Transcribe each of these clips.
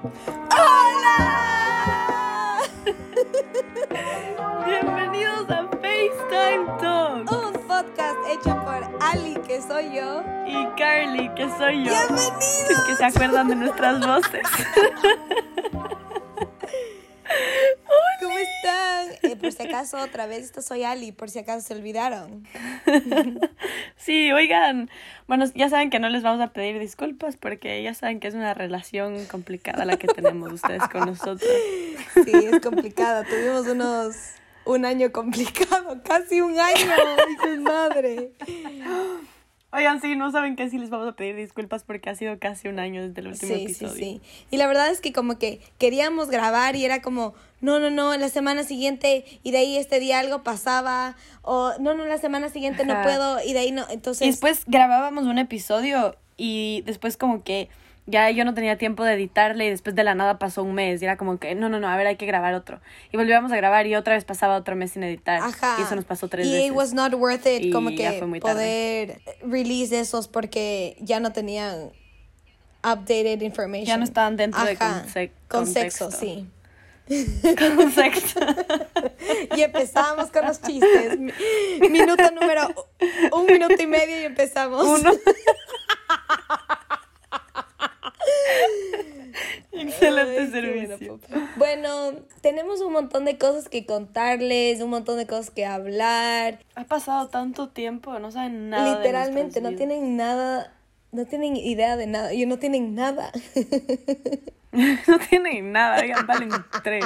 ¡Hola! Bienvenidos a FaceTime Talk. Un podcast hecho por Ali, que soy yo. Y Carly, que soy yo. ¡Bienvenidos! Que se acuerdan de nuestras voces. Otra vez, esta soy Ali, por si acaso se olvidaron. Sí, oigan, bueno, ya saben que no les vamos a pedir disculpas porque ya saben que es una relación complicada la que tenemos ustedes con nosotros. Sí, es complicada. Tuvimos unos. Un año complicado, casi un año, de madre. Oigan, sí, no saben que sí les vamos a pedir disculpas porque ha sido casi un año desde el último Sí, sí, episodio. sí. Y la verdad es que como que queríamos grabar y era como, no, no, no, la semana siguiente y de ahí este día algo pasaba, o no, no, la semana siguiente no puedo y de ahí no, entonces... Y después grabábamos un episodio y después como que ya yo no tenía tiempo de editarle y después de la nada pasó un mes y era como que no, no, no, a ver, hay que grabar otro. Y volvíamos a grabar y otra vez pasaba otro mes sin editar. Ajá. Y eso nos pasó tres y veces. it was not worth it Y como que tarde. poder release esos porque ya no tenían updated information. Ya no estaban dentro de Ajá, conse- con sexo, contexto. sí. Con sexo. Y empezamos con los chistes. Mi- Minuto número un minuto y medio y empezamos. Uno. Excelente Ay, servicio. bueno, tenemos un montón de cosas que contarles, un montón de cosas que hablar. Ha pasado tanto tiempo, no saben nada. Literalmente, no tienen nada, no tienen idea de nada. Y no tienen nada. no tienen nada, valen tres.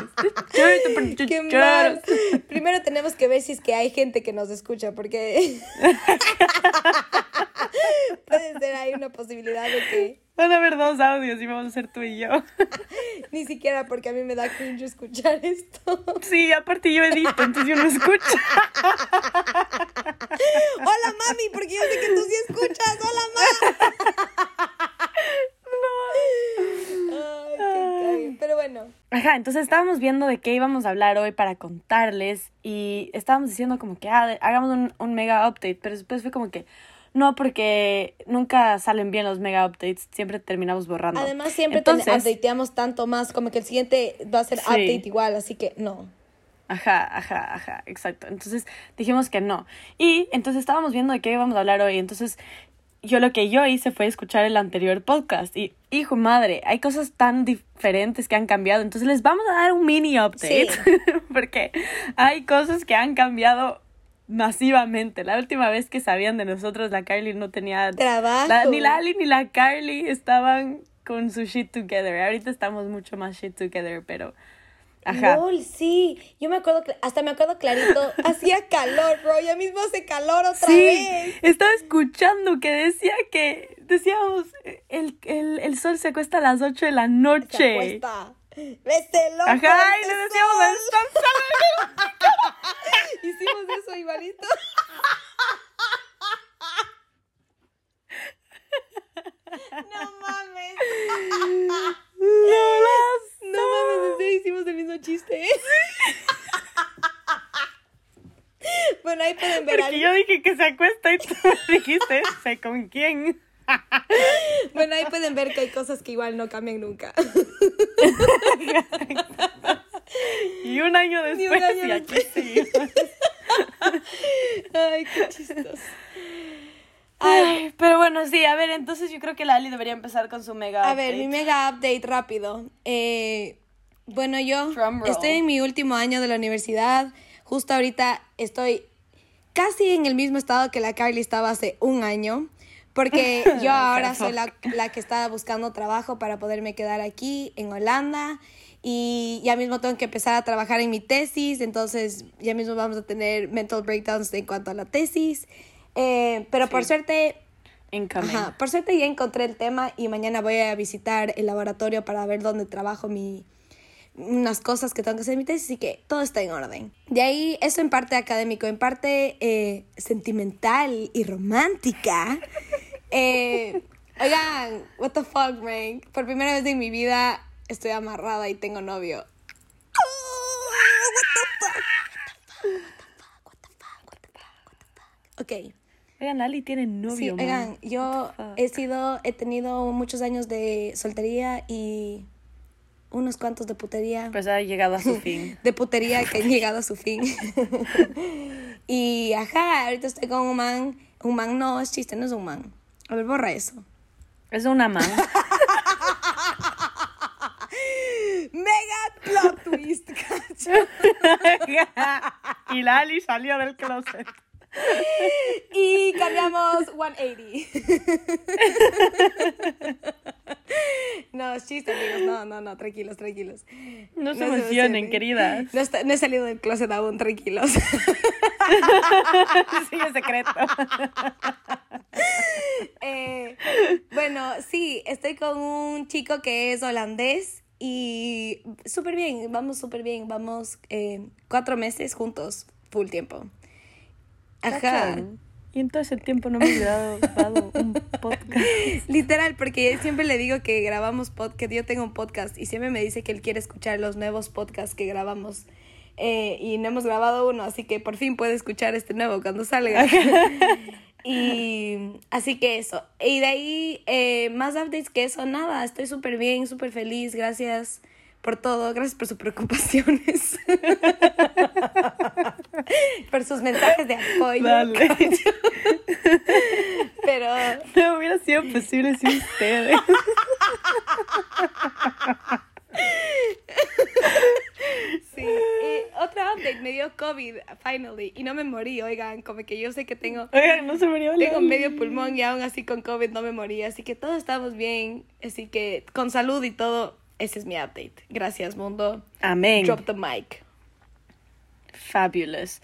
Qué mal. Primero tenemos que ver si es que hay gente que nos escucha, porque puede ser ahí una posibilidad de que Van a haber dos audios y vamos a ser tú y yo. ni siquiera porque a mí me da cringe escuchar esto. Sí, aparte yo edito, entonces yo no escucho. Hola mami, porque yo sé que tú sí escuchas. Hola mamá. Ay, qué. Pero bueno, Ajá, entonces estábamos viendo de qué íbamos a hablar hoy para contarles y estábamos diciendo como que ah, hagamos un, un mega update, pero después fue como que no, porque nunca salen bien los mega updates, siempre terminamos borrando. además siempre te entonces, updateamos tanto más, como que el siguiente va a ser Sí. update igual, así que no. Ajá, ajá, ajá, exacto. Entonces dijimos que no. Y entonces estábamos viendo de qué íbamos a hablar hoy. Entonces yo lo que yo hice fue escuchar el anterior podcast. Y, hijo madre, hay cosas tan diferentes que han cambiado. Entonces les vamos a dar un mini update. porque hay cosas que han cambiado masivamente. La última vez que sabían de nosotros, la Carly no tenía... Trabajo. la- ni la Ali ni la Carly estaban con su shit together. Ahorita estamos mucho más shit together, pero... Ajá. LOL, sí. Yo me acuerdo, hasta me acuerdo clarito, hacía calor, bro. Ya mismo hace calor otra Sí, vez. estaba escuchando que decía que, decíamos, el, el, el sol se acuesta a las 8 de la Se noche. acuesta. Vete loco. Ajá, y le decíamos al sol. Hicimos eso igualito. No mames. No. No mames, hicimos el mismo chiste. Bueno, ahí pueden ver. Porque al- yo dije que se acuesta y tú me dijiste, sé con quién. Bueno, ahí pueden ver que hay cosas que igual no cambian nunca. Y un año después, un año y aquí seguimos. Ay, qué chistoso. Ay, pero bueno, sí, a ver, entonces yo creo que Lali debería empezar con su mega A ver, update. mi mega update rápido. Eh, bueno, yo estoy en mi último año de la universidad. Justo ahorita estoy casi en el mismo estado que la Carly estaba hace un año. Porque yo ahora soy la, la que estaba buscando trabajo para poderme quedar aquí en Holanda. Y ya mismo tengo que empezar a trabajar en mi tesis. Entonces ya mismo vamos a tener mental breakdowns en cuanto a la tesis. Eh, pero por Sí. suerte Incoming. Ajá, por suerte ya encontré el tema y mañana voy a visitar el laboratorio para ver dónde trabajo mi unas cosas que tengo que hacer en mi tesis, así que todo está en orden. De ahí, eso en parte académico, en parte eh, sentimental y romántica. Eh, oigan, what the fuck, man. Por primera vez en mi vida estoy amarrada y tengo novio. Ok. Oigan, Lali tiene Sí, novio, man. oigan, yo he sido, he tenido muchos años de soltería y unos cuantos de putería. Pues ha llegado a su fin. de putería que han llegado a su fin. y ajá, ahorita estoy con un man. Un man no, es chiste, no es un man. A ver, borra eso. Es una man. Mega plot twist, cacho. y Lali salió del closet. Y cambiamos 180. No, es chiste, amigos. No, no, no, tranquilos, tranquilos. No se emocionen, queridas. No, está- no he salido del closet aún, tranquilos. Sí, es secreto. Eh, bueno, sí, estoy con un chico que es holandés y súper bien, vamos súper bien, vamos eh, cuatro meses juntos, full tiempo. Ajá. Y en todo ese tiempo no me he grabado un podcast. Literal, porque siempre le digo que grabamos podcast, yo tengo un podcast y siempre me dice que él quiere escuchar los nuevos podcasts que grabamos. Eh, y no hemos grabado uno, así que por fin puede escuchar este nuevo cuando salga. y así que eso. Y de ahí, eh, más updates que eso, nada, estoy súper bien, súper feliz, gracias por todo, gracias por sus preocupaciones. por sus mensajes de apoyo. Dale. Pero No hubiera sido posible sin ustedes. Sí, y otra update, me dio COVID, finally, y no me morí, oigan, como que yo sé que tengo, Oigan, no se murió tengo medio pulmón y aún así con COVID no me morí, así que todos estamos bien, así que con salud y todo, ese es mi update. Gracias, mundo. Amén. Drop the mic. Fabulous.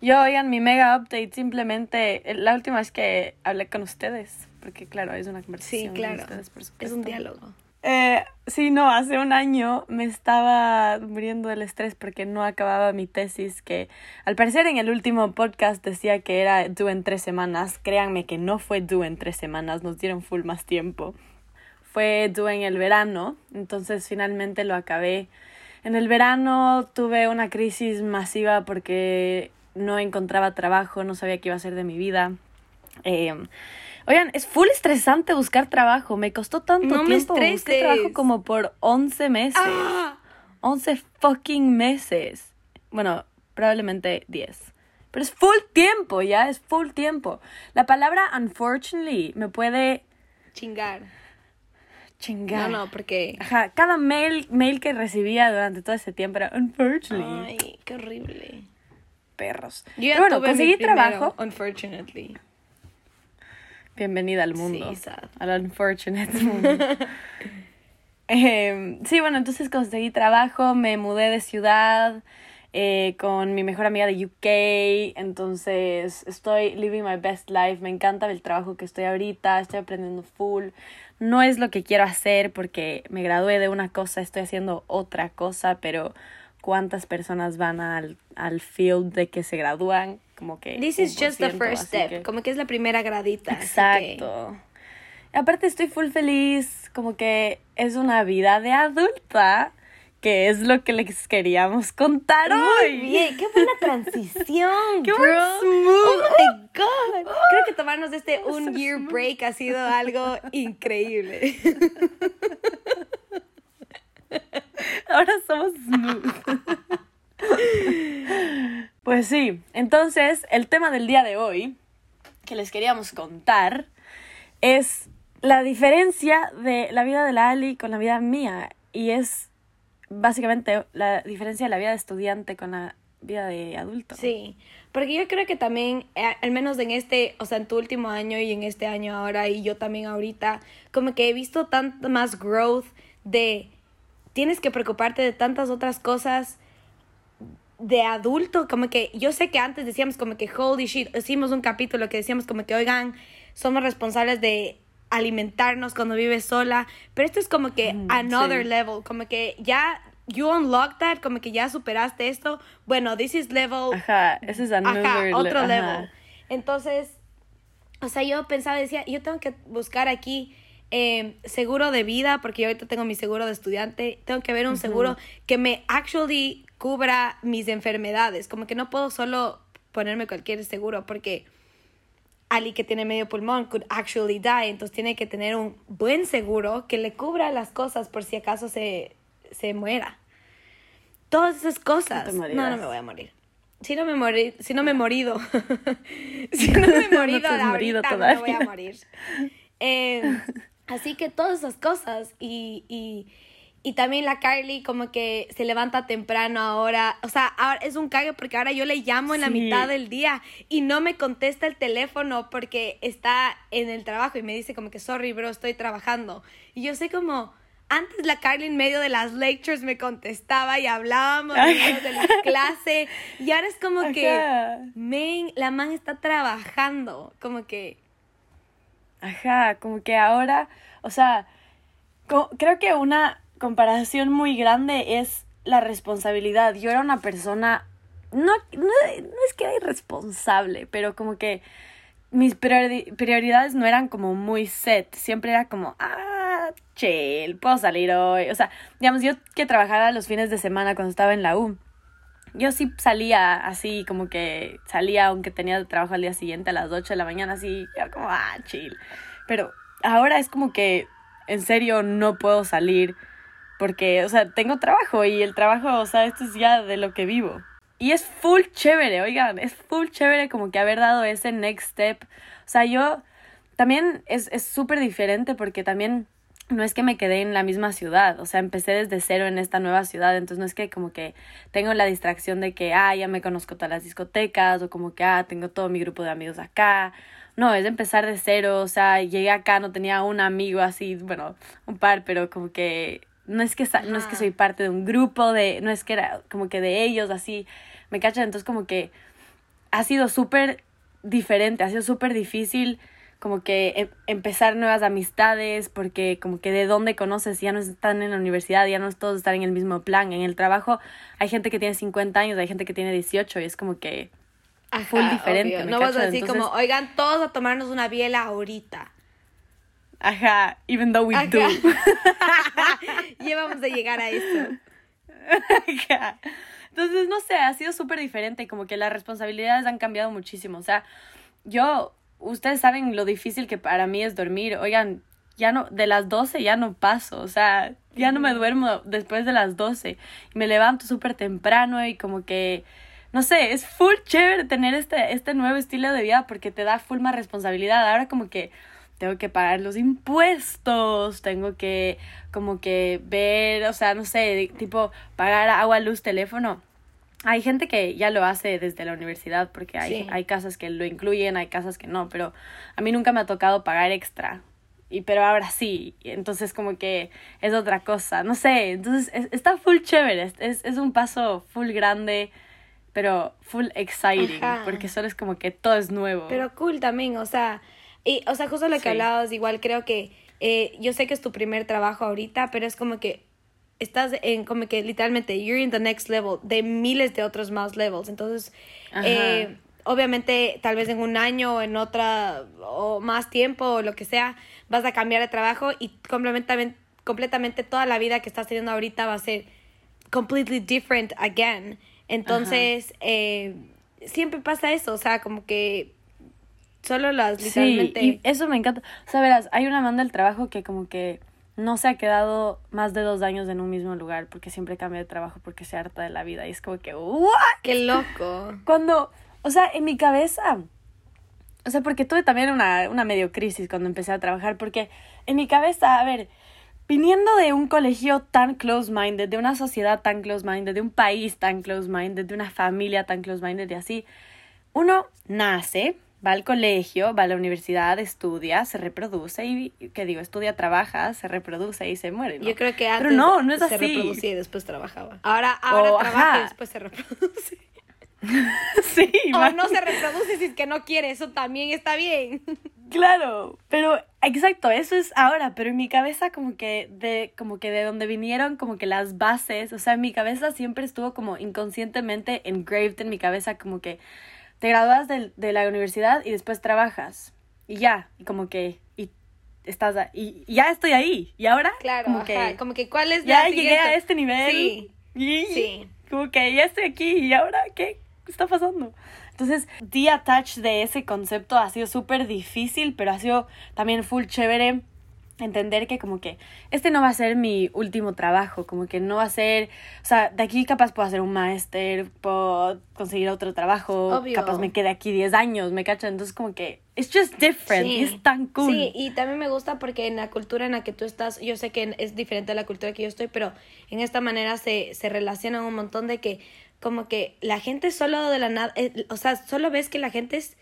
Yo, oigan, mi mega update simplemente, eh, la última vez que hablé con ustedes, porque claro, es una Sí, conversación. de claro, ustedes, por es supuesto. un diálogo. Eh, sí, no, hace un año me estaba muriendo del estrés porque no acababa mi tesis que al parecer en el último podcast decía que era due en tres semanas. Créanme que no fue due en tres semanas, nos dieron full más tiempo. Fue due en el verano, entonces finalmente lo acabé. En el verano tuve una crisis masiva porque no encontraba trabajo, no sabía qué iba a hacer de mi vida. Eh, oigan, es full estresante buscar trabajo. Me costó tanto No me tiempo. Busqué estreses. trabajo como por 11 meses. ¡Ah! 11 fucking meses. Bueno, probablemente 10. Pero es full tiempo, ya, es full tiempo. La palabra unfortunately me puede Chingar. Chingar. No, no, porque... Ajá, cada mail, mail que recibía durante todo ese tiempo era unfortunately. Ay, qué horrible. Perros. Yo Pero bueno, conseguí primero, trabajo. Unfortunately. Bienvenida al mundo. Sí, sad. Al unfortunate mundo. Em, sí, bueno, entonces conseguí trabajo, me mudé de ciudad eh, con mi mejor amiga de UK, entonces estoy living my best life, me encanta el trabajo que estoy ahorita, estoy aprendiendo full. No es lo que quiero hacer porque me gradué de una cosa, estoy haciendo otra cosa, pero ¿cuántas personas van al, al field de que se gradúan? Como que... This is just the 1%, first step, que- como que es la primera gradita. que- Exacto. Aparte estoy full feliz, como que es una vida de adulta, que es lo que les queríamos contar Muy hoy. bien, qué buena transición, Qué bro. buen smooth. Oh my god. Creo que tomarnos este was un so year smooth. break ha sido algo increíble. Ahora somos smooth. pues sí, entonces el tema del día de hoy que les queríamos contar es la diferencia de la vida de la Ali con la vida mía y es básicamente la diferencia de la vida de estudiante con la vida de adulto. Sí, porque yo creo que también, eh, al menos en este, o sea, en tu último año y en este año ahora y yo también ahorita, como que he visto tanto más growth de tienes que preocuparte de tantas otras cosas de adulto, como que yo sé que antes decíamos como que holy shit, hicimos un capítulo que decíamos como que oigan, somos responsables de alimentarnos cuando vives sola, pero esto es como que Mm, another sí. level, como que ya you unlocked that, como que ya superaste esto, bueno, this is level Ajá, ese es another Ajá, le- otro ajá. level. Entonces, o sea, yo pensaba, decía, yo tengo que buscar aquí eh, seguro de vida, porque yo ahorita tengo mi seguro de estudiante, tengo que ver un seguro que me actually cubra mis enfermedades, como que no puedo solo ponerme cualquier seguro, porque Ali que tiene medio pulmón could actually die, entonces tiene que tener un buen seguro que le cubra las cosas por si acaso se, se muera. Todas esas cosas. No No, me voy a morir. Si no me morí, si no me he morido. si no me he morido morido ahorita, no me voy a morir. Eh, así que todas esas cosas y, y, y también la Carly como que se levanta temprano ahora, o sea, ahora es un cague porque ahora yo le llamo en la mitad del día y no me contesta el teléfono porque está en el trabajo y me dice como que sorry bro, estoy trabajando. Y yo sé como antes la Carly en medio de las lectures me contestaba y hablábamos de, la clase y ahora es como que men, la man está trabajando, como que Ajá, como que ahora, o sea, creo que una comparación muy grande es la responsabilidad. Yo era una persona, no, no, no es que era irresponsable, pero como que mis priori- prioridades no eran como muy set. Siempre era como, ah, chill, puedo salir hoy. O sea, digamos, yo que trabajaba los fines de semana cuando estaba en la U. Yo sí salía así, como que salía aunque tenía trabajo al día siguiente a las 8 de la mañana, así, era como, ah, chill. Pero ahora es como que, en serio, no puedo salir porque, o sea, tengo trabajo y el trabajo, o sea, esto es ya de lo que vivo. Y es full chévere, oigan, es full chévere como que haber dado ese next step. O sea, yo también es es súper diferente porque también no es que me quedé en la misma ciudad, o sea, empecé desde cero en esta nueva ciudad, entonces no es que como que tengo la distracción de que, ah, ya me conozco todas las discotecas o como que, ah, tengo todo mi grupo de amigos acá. No, es de empezar de cero, o sea, llegué acá, no tenía un amigo así, bueno, un par, pero como que no es que sa- no es que soy parte de un grupo de no es que era como que de ellos así, me cachan, entonces como que ha sido súper diferente, ha sido súper difícil como que em- empezar nuevas amistades, porque como que de dónde conoces, ya no están en la universidad, ya no todos están en el mismo plan, en el trabajo hay gente que tiene 50 años, hay gente que tiene 18 y es como que full Ajá, diferente, obvio. ¿me No vas a decir Entonces- como, oigan, todos a tomarnos una biela ahorita. Ajá, even though we Ajá. do. ya vamos a llegar a eso. Ajá. Entonces, no sé, ha sido súper diferente, como que las responsabilidades han cambiado muchísimo. O sea, yo, ustedes saben lo difícil que para mí es dormir. Oigan, ya no, de las 12 ya no paso, o sea, ya no me duermo después de las 12. Y me levanto súper temprano y como que, no sé, es full chévere tener este, este nuevo estilo de vida porque te da full más responsabilidad. Ahora como que tengo que pagar los impuestos, tengo que como que ver, o sea, no sé, tipo pagar agua, luz, teléfono. Hay gente que ya lo hace desde la universidad porque hay, Sí. hay casas que lo incluyen, hay casas que no, pero a mí nunca me ha tocado pagar extra. Y pero ahora sí, entonces como que es otra cosa, no sé, entonces es- está full chévere, es- es, es un paso full grande, pero full exciting, Ajá. porque solo es como que todo es nuevo. Pero cool también, o sea, y, o sea, justo lo que Sí. hablabas, igual creo que, eh, yo sé que es tu primer trabajo ahorita, pero es como que estás en, como que literalmente, you're in the next level, de miles de otros más levels, entonces, eh, obviamente, tal vez en un año, o en otra, o más tiempo, o lo que sea, vas a cambiar de trabajo y completamente, completamente toda la vida que estás teniendo ahorita va a ser completely different again. Entonces, eh, siempre pasa eso, o sea, como que solo las Sí, literalmente... y eso me encanta. O sea, verás, hay una man del trabajo que como que no se ha quedado más de dos años en un mismo lugar porque siempre cambia de trabajo porque se harta de la vida. Y es como que, ¿what? ¡Qué loco! Cuando, o sea, en mi cabeza, o sea, porque tuve también una, una medio crisis cuando empecé a trabajar, porque en mi cabeza, a ver, viniendo de un colegio tan close-minded, de una sociedad tan close-minded, de un país tan close-minded, de una familia tan close-minded y así, uno nace, va al colegio, va a la universidad, estudia, se reproduce y, ¿qué digo? Estudia, trabaja, se reproduce y se muere, ¿no? Yo creo que antes Pero no, no es se así. reproducía y después trabajaba. Ahora, ahora trabaja ajá. y después se reproduce. sí, O man. no se reproduce si es que no quiere, eso también está bien. Claro, pero exacto, eso es ahora, pero en mi cabeza como que de como que de donde vinieron como que las bases, o sea, en mi cabeza siempre estuvo como inconscientemente engraved en mi cabeza como que te gradúas del- de, la universidad y después trabajas. Y ya, y como que y estás a- y, y ya estoy ahí. Y ahora Claro, como ajá, que como que cuál es ya la llegué a este nivel. Sí, y sí. como que ya estoy aquí y ahora qué está pasando. Entonces, detach de ese concepto ha sido súper difícil, pero ha sido también full chévere entender que como que este no va a ser mi último trabajo, como que no va a ser, o sea, de aquí capaz puedo hacer un máster, puedo conseguir otro trabajo, Obvio. capaz me quede aquí 10 años, me cachan, entonces como que it's just different, y es tan cool. Sí, y también me gusta porque en la cultura en la que tú estás, yo sé que es diferente a la cultura que yo estoy, pero en esta manera se, se relacionan un montón de que como que la gente solo de la nada, eh, o sea, solo ves que la gente es,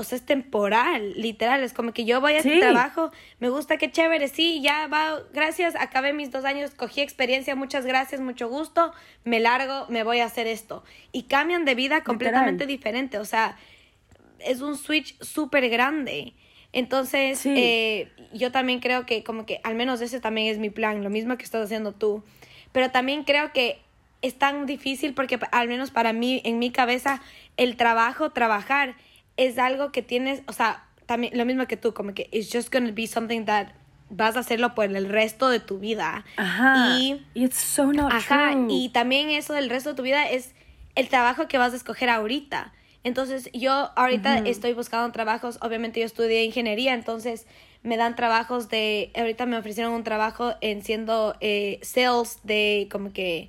o sea, es temporal, literal, es como que yo voy a Sí. trabajo, me gusta, qué chévere, sí, ya va, gracias, acabé mis dos años, cogí experiencia, muchas gracias, mucho gusto, me largo, me voy a hacer esto. Y cambian de vida completamente diferente, o sea, es un switch súper grande. Entonces, Sí. eh, yo también creo que como que al menos ese también es mi plan, lo mismo que estás haciendo tú. Pero también creo que es tan difícil porque al menos para mí, en mi cabeza, el trabajo, trabajar, es algo que tienes, o sea, también lo mismo que tú, como que it's just gonna be something that vas a hacerlo por el resto de tu vida. Ajá. Y it's so not Ajá, true. y también eso del resto de tu vida es el trabajo que vas a escoger ahorita. Entonces, yo ahorita estoy buscando trabajos, obviamente yo estudié ingeniería, entonces me dan trabajos de, ahorita me ofrecieron un trabajo en siendo eh, sales de como que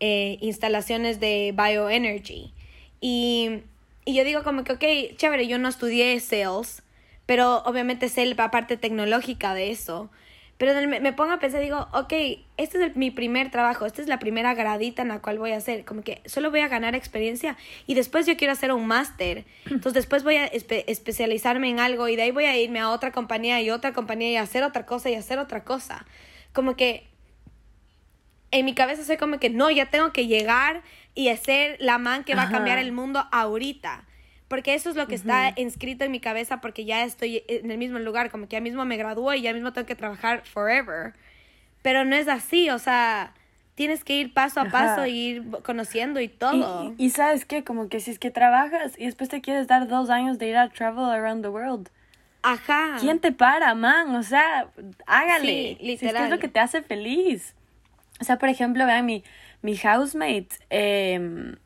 eh, instalaciones de bioenergy. Y, y yo digo como que, ok, chévere, yo no estudié sales, pero obviamente sé la parte tecnológica de eso. Pero me pongo a pensar, digo, ok, este es el- mi primer trabajo, esta es la primera gradita en la cual voy a hacer, como que solo voy a ganar experiencia y después yo quiero hacer un máster, entonces después voy a espe- especializarme en algo y de ahí voy a irme a otra compañía y otra compañía y hacer otra cosa y hacer otra cosa. Como que en mi cabeza soy como que no, ya tengo que llegar y hacer la man que va a cambiar el mundo ahorita. Porque eso es lo que está inscrito en mi cabeza porque ya estoy en el mismo lugar, como que ya mismo me graduó y ya mismo tengo que trabajar forever. Pero no es así, o sea, tienes que ir paso a paso y ir conociendo y todo. Y, y sabes qué, como que si es que trabajas y después te quieres dar dos años de ir a travel around the world, Ajá. ¿quién te para, man? O sea, hágale. Sí, Si es que literal. es lo que te hace feliz. O sea, por ejemplo, vean, mi, mi housemate em,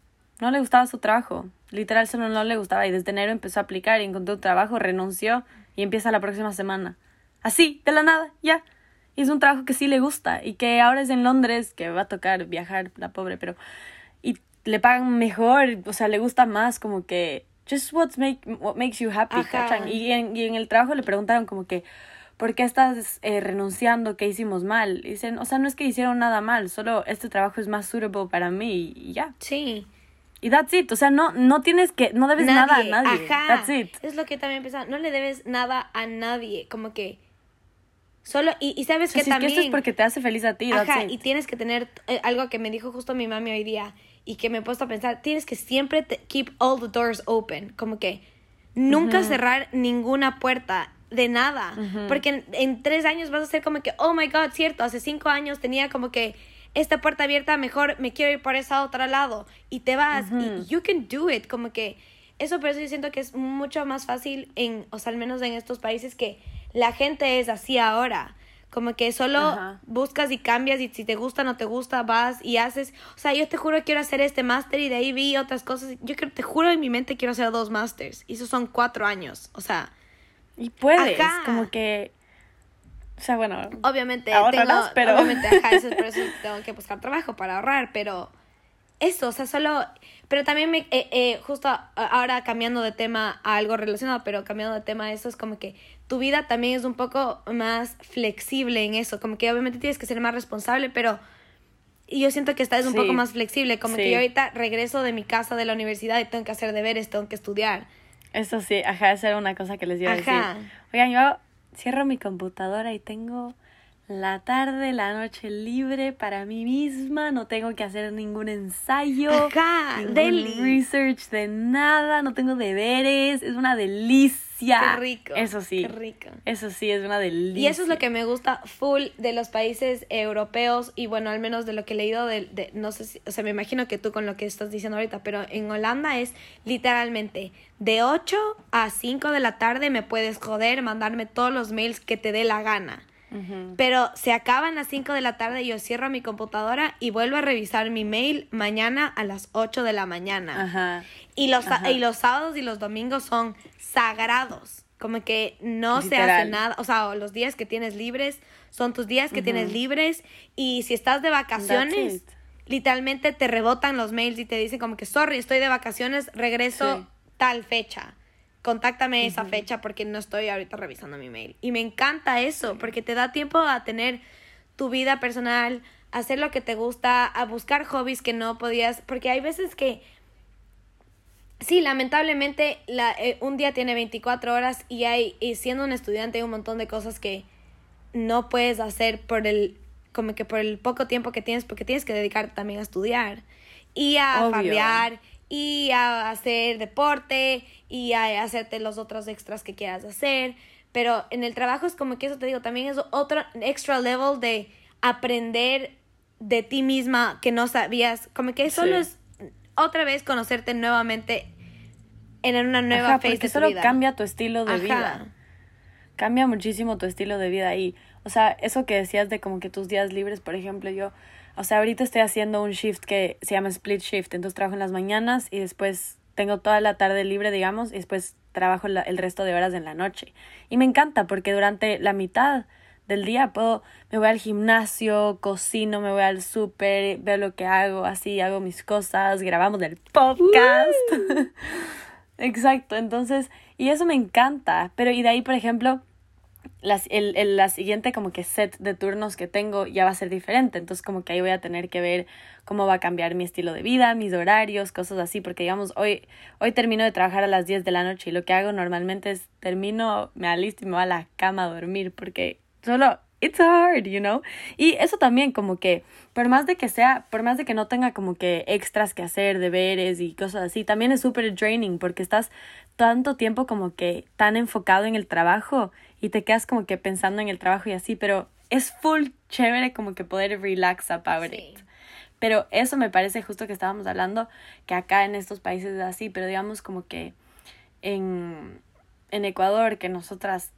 no le gustaba su trabajo. Literal, solo no le gustaba. Y desde enero empezó a aplicar y encontró un trabajo, renunció y empieza la próxima semana. Así, de la nada, ya. Y es un trabajo que sí le gusta y que ahora es en Londres, que va a tocar viajar, la pobre, pero... Y le pagan mejor, o sea, le gusta más, como que... Just what's make, what makes you happy. ¿cachan? Y en, y en el trabajo le preguntaron como que... ¿Por qué estás eh, renunciando? ¿Qué hicimos mal? Dicen, o sea, no es que hicieron nada mal, solo este trabajo es más suitable para mí y ya. Sí. Y that's it. O sea, no, no tienes que, no debes nada a Nadie, nadie. Ajá. That's it. Es lo que también pensaba. No le debes nada a nadie. Como que. Solo. Y, y sabes O sea, que si es que también. esto es porque te hace feliz a ti. that's Ajá, it. y tienes que tener eh, algo que me dijo justo mi mami hoy día y que me he puesto a pensar, tienes que siempre te- keep all the doors open, como que nunca cerrar ninguna puerta de nada, porque en, en tres años vas a ser como que, oh my god, cierto, hace cinco años tenía como que esta puerta abierta, mejor me quiero ir por esa otro lado y te vas y you can do it, como que eso por eso yo siento que es mucho más fácil en, o sea, al menos en estos países que la gente es así ahora. Como que solo buscas y cambias y si te gusta o no te gusta, vas y haces. O sea, yo te juro quiero hacer este máster y de ahí vi otras cosas. Yo creo, te juro en mi mente quiero hacer dos másters. Y esos son cuatro años. O sea, Y puedes, Ajá. como que... O sea, bueno... obviamente tengo, pero- obviamente, ajá, eso es por eso tengo que buscar trabajo para ahorrar, pero eso, o sea, solo, pero también me, eh, eh, justo ahora cambiando de tema a algo relacionado, pero cambiando de tema a eso es como que tu vida también es un poco más flexible en eso, como que obviamente tienes que ser más responsable, pero y yo siento que esta es un Sí. poco más flexible, como que yo ahorita regreso de mi casa de la universidad y tengo que hacer deberes, tengo que estudiar. Eso sí, ajá, esa era una cosa que les iba a Ajá. decir. Oigan, yo cierro mi computadora y tengo la tarde, la noche libre para mí misma, no tengo que hacer ningún ensayo, Ajá, ningún deli. research de nada, no tengo deberes, es una delicia. Qué rico. Eso sí. Qué rico. Eso sí, es una delicia. Y eso es lo que me gusta full de los países europeos y bueno, al menos de lo que he leído de, de- no sé si, o sea, me imagino que tú con lo que estás diciendo ahorita, pero en Holanda es literalmente de 8 a 5 de la tarde me puedes joder, mandarme todos los mails que te dé la gana. Pero se acaban las 5 de la tarde, yo cierro mi computadora y vuelvo a revisar mi mail mañana a las 8 de la mañana. Ajá. Y los, Ajá. y los sábados y los domingos son sagrados. Como que no se hace nada, o sea, los días que tienes libres son tus días que tienes libres y si estás de vacaciones, it. literalmente te rebotan los mails y te dicen como que, sorry, estoy de vacaciones, regreso Sí. tal fecha. Contáctame esa fecha porque no estoy ahorita revisando mi mail. Y me encanta eso, porque te da tiempo a tener tu vida personal, a hacer lo que te gusta, a buscar hobbies que no podías, porque hay veces que Sí, lamentablemente la, eh, un día tiene 24 horas y hay y siendo un estudiante hay un montón de cosas que no puedes hacer por el como que por el poco tiempo que tienes porque tienes que dedicarte también a estudiar y a Obvio. y a hacer deporte y a hacerte los otros extras que quieras hacer, pero en el trabajo es como que eso te digo, también es otro extra level de aprender de ti misma que no sabías, como que solo Sí. es otra vez conocerte nuevamente en una nueva Ajá, phase de tu solo vida. cambia tu estilo de Ajá. vida. Cambia muchísimo tu estilo de vida ahí. O sea, eso que decías de como que tus días libres, por ejemplo, yo, o sea, ahorita estoy haciendo un shift que se llama split shift, entonces trabajo en las mañanas y después tengo toda la tarde libre, digamos, y después trabajo la- el resto de horas en la noche. Y me encanta porque durante la mitad del día puedo, me voy al gimnasio, cocino, me voy al súper, veo lo que hago, así hago mis cosas, grabamos el podcast. Exacto, entonces, y eso me encanta, pero y de ahí, por ejemplo, el, el- la siguiente como que set de turnos que tengo ya va a ser diferente, entonces como que ahí voy a tener que ver cómo va a cambiar mi estilo de vida, mis horarios, cosas así, porque digamos, hoy, hoy termino de trabajar a las 10 de la noche y lo que hago normalmente es termino, me alisto y me voy a la cama a dormir, porque solo, it's hard, you know, y eso también como que, por más de que sea, por más de que no tenga como que extras que hacer, deberes y cosas así, también es súper draining porque estás tanto tiempo como que tan enfocado en el trabajo y te quedas como que pensando en el trabajo y así, pero es full chévere como que poder relax about Sí. it. Pero eso me parece justo que estábamos hablando, que acá en estos países es así, pero digamos como que en, en Ecuador, que nosotras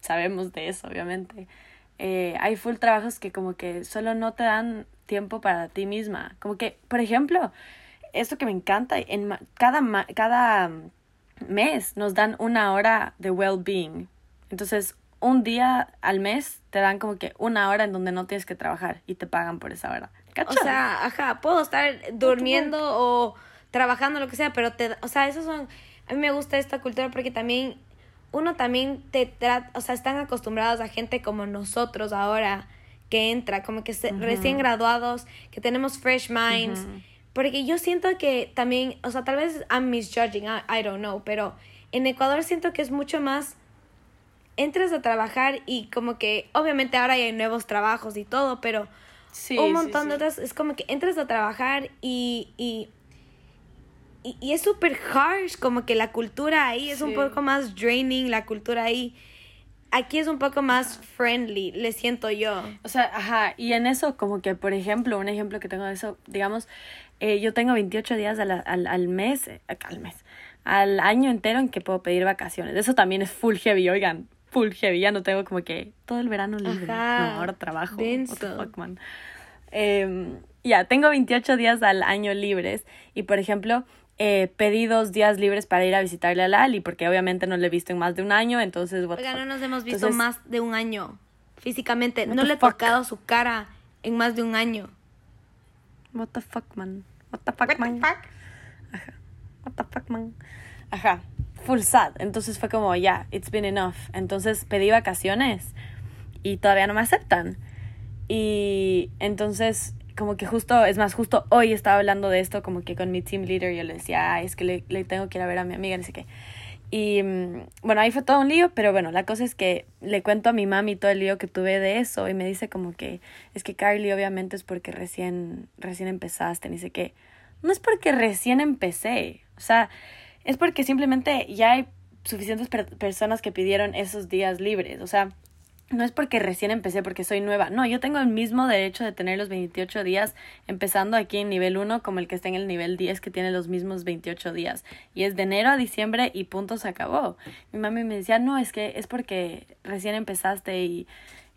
sabemos de eso, obviamente, eh, hay full trabajos que como que solo no te dan tiempo para ti misma. Como que, por ejemplo, esto que me encanta, en cada, cada mm, mes nos dan una hora de well-being. Entonces, un día al mes te dan como que una hora en donde no tienes que trabajar y te pagan por esa hora. O ¿Cachas? sea, ajá, puedo estar durmiendo o trabajando, lo que sea, pero te, o sea, esos son, a mí me gusta esta cultura porque también, uno también te trata, o sea, están acostumbrados a gente como nosotros ahora que entra, como que se- recién graduados, que tenemos fresh minds, porque yo siento que también, o sea, tal vez I'm misjudging, I, I don't know, pero en Ecuador siento que es mucho más entras a trabajar y como que obviamente ahora ya hay nuevos trabajos y todo, pero Sí, un montón sí. de otras, es como que entras a trabajar y, y, y, y es súper harsh, como que la cultura ahí es un poco más draining, la cultura ahí, aquí es un poco más friendly, le siento yo. O sea, ajá, y en eso como que, por ejemplo, un ejemplo que tengo de eso, digamos, eh, yo tengo 28 días al, al, al mes, eh, al mes, al año entero en que puedo pedir vacaciones. Eso también es full heavy, oigan, full heavy, ya no tengo como que todo el verano libre. Ajá, no, ahora trabajo. denso. what the fuck, man. Em, ya, tengo 28 días al año libres y, por ejemplo, eh, pedí dos días libres para ir a visitarle a Lali, porque obviamente no le he visto en más de un año, entonces, what the Oiga, fuck. no nos hemos visto Entonces, más de un año físicamente, What no the le he fuck? tocado su cara en más de un año. What the fuck, man. What the fuck, man. What the fuck, man. Ajá. Full sad. Entonces fue como, ya, it's been enough. Entonces pedí vacaciones y todavía no me aceptan. Y entonces, como que justo, es más, justo hoy estaba hablando de esto, como que con mi team leader, yo le decía, "Ay, es que le, le tengo que ir a ver a mi amiga, no sé qué. Y mm, bueno, ahí fue todo un lío, pero bueno, la cosa es que le cuento a mi mami todo el lío que tuve de eso y me dice como que es que Carly obviamente es porque recién, recién empezaste, ni sé qué. No es porque recién empecé, o sea, es porque simplemente ya hay suficientes per- personas que pidieron esos días libres, o sea, no es porque recién empecé, porque soy nueva. No, yo tengo el mismo derecho de tener los 28 días empezando aquí en nivel 1 como el que está en el nivel 10 que tiene los mismos 28 días. Y es de enero a diciembre y punto se acabó. Mi mami me decía, no, es que es porque recién empezaste y,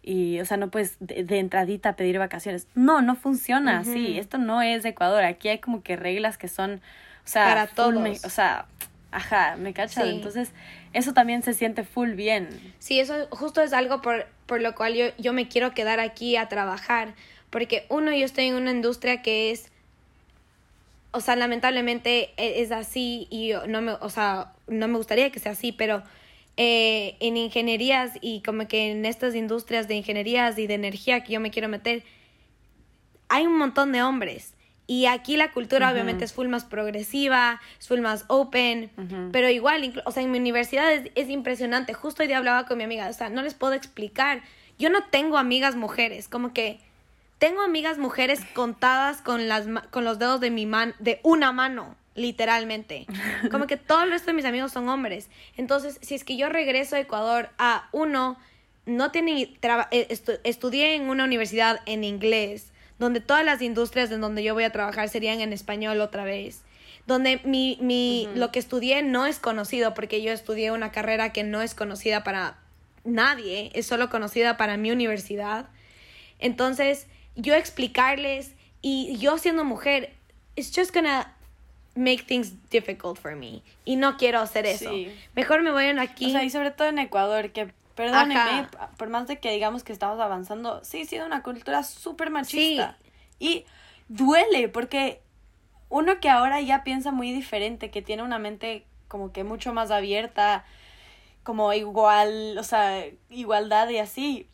y o sea, no puedes de, de entradita pedir vacaciones. No, no funciona así. Esto no es Ecuador. Aquí hay como que reglas que son, o sea, Para me- todos. o sea, Ajá, me cachas. Entonces, eso también se siente full bien. Sí, eso justo es algo por, por lo cual yo, yo me quiero quedar aquí a trabajar. Porque uno, yo estoy en una industria que es, o sea, lamentablemente e, es así y no me, o sea, no me gustaría que sea así, pero eh, en ingenierías y como que en estas industrias de ingenierías y de energía que yo me quiero meter, hay un montón de hombres. Y aquí la cultura obviamente es full más progresiva, es full más open, pero igual, o sea, en mi universidad es, impresionante. Justo hoy día hablaba con mi amiga, o sea, no les puedo explicar. Yo no tengo amigas mujeres, como que tengo amigas mujeres contadas con, las, con los dedos de mi man, de una mano, literalmente. Como que todo el resto de mis amigos son hombres. Entonces, si es que yo regreso a Ecuador a uno, no tiene, eh, estudié en una universidad en inglés donde todas las industrias en donde yo voy a trabajar serían en español otra vez, donde mi, mi, lo que estudié no es conocido, porque yo estudié una carrera que no es conocida para nadie, es solo conocida para mi universidad. Entonces, yo explicarles y yo siendo mujer, it's just gonna make things difficult for me. Y no quiero hacer eso. Mejor me voy aquí. O sea, y sobre todo en Ecuador, que Perdóneme, por más de que digamos que estamos avanzando, sí, sido una cultura súper machista. Y duele, porque uno que ahora ya piensa muy diferente, que tiene una mente como que mucho más abierta, como igual, o sea, igualdad y así,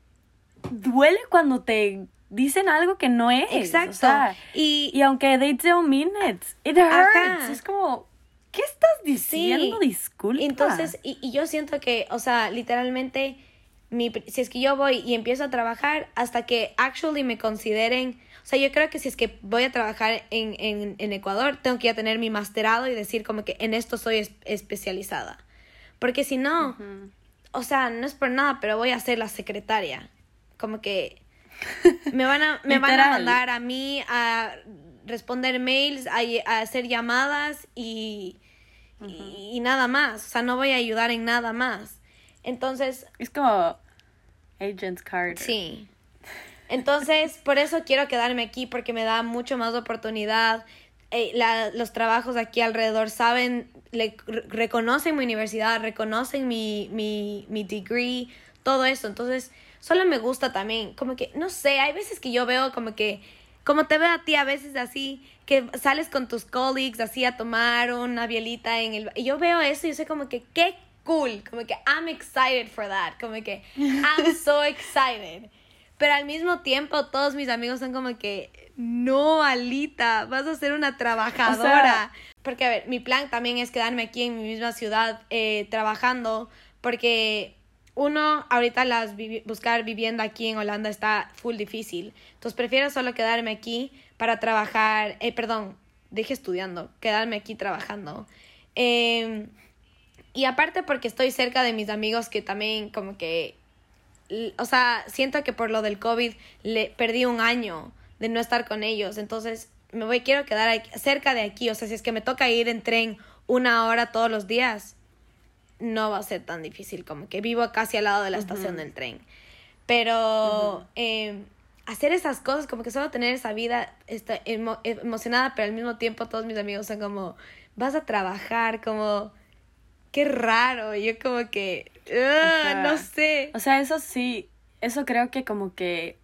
duele cuando te dicen algo que no es. Exacto. y, y aunque they don't mean it, it hurts. Es como, ¿qué estás diciendo? Disculpa. Entonces, y, y, yo siento que, o sea, literalmente, mi, si es que yo voy y empiezo a trabajar hasta que actually me consideren, o sea, yo creo que si es que voy a trabajar en, en, en Ecuador, tengo que ya tener mi masterado y decir como que en esto soy especializada. Porque si no, o sea, no es por nada, pero voy a ser la secretaria. Como que me van a, me van a mandar a mí a responder mails, a, hacer llamadas y, y, nada más. O sea, no voy a ayudar en nada más. Entonces... Es como Agent Carter. Sí. Entonces, por eso quiero quedarme aquí, porque me da mucho más oportunidad. Eh, la, los trabajos aquí alrededor saben, le, reconocen mi universidad, reconocen mi, mi, mi degree, todo eso. Entonces, solo me gusta también, como que, no sé, hay veces que yo veo como que como te veo a ti a veces así, que sales con tus colleagues así a tomar una bielita en el... Y yo veo eso y yo sé como que qué cool, como que I'm excited for that, como que I'm so excited. Pero al mismo tiempo todos mis amigos son como que, no, Alita, vas a ser una trabajadora. porque, a ver, mi plan también es quedarme aquí en mi misma ciudad eh, trabajando, porque uno, ahorita las buscar vivienda aquí en Holanda está full difícil. Entonces prefiero solo quedarme aquí para trabajar, eh, perdón, dije estudiando, quedarme aquí trabajando. Em, y aparte porque estoy cerca de mis amigos que también como que, o sea, siento que por lo del COVID le perdí un año de no estar con ellos. Entonces me voy, quiero quedar cerca de aquí. O sea, si es que me toca ir en tren una hora todos los días, no va a ser tan difícil, como que vivo casi al lado de la estación del tren. Pero em, hacer esas cosas, como que solo tener esa vida está emocionada, pero al mismo tiempo todos mis amigos son como, vas a trabajar, como, qué raro, yo como que, no sé. O sea, eso sí, eso creo que como que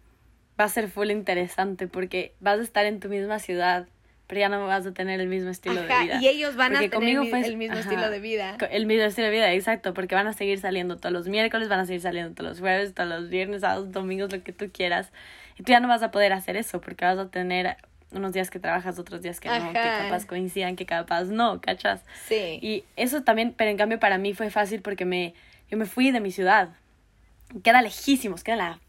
va a ser full interesante porque vas a estar en tu misma ciudad pero ya no vas a tener el mismo estilo de vida. Y ellos van a tener el, mismo estilo de vida. El mismo estilo de vida, exacto, porque van a seguir saliendo todos los miércoles, van a seguir saliendo todos los jueves, todos los viernes, sábados, domingos, lo que tú quieras. Y tú ya no vas a poder hacer eso porque vas a tener unos días que trabajas, otros días que no, que capaz coincidan, que capaz no, ¿cachas? Sí. Y eso también, pero en cambio para mí fue fácil porque me, yo me fui de mi ciudad. Queda lejísimos, queda en la...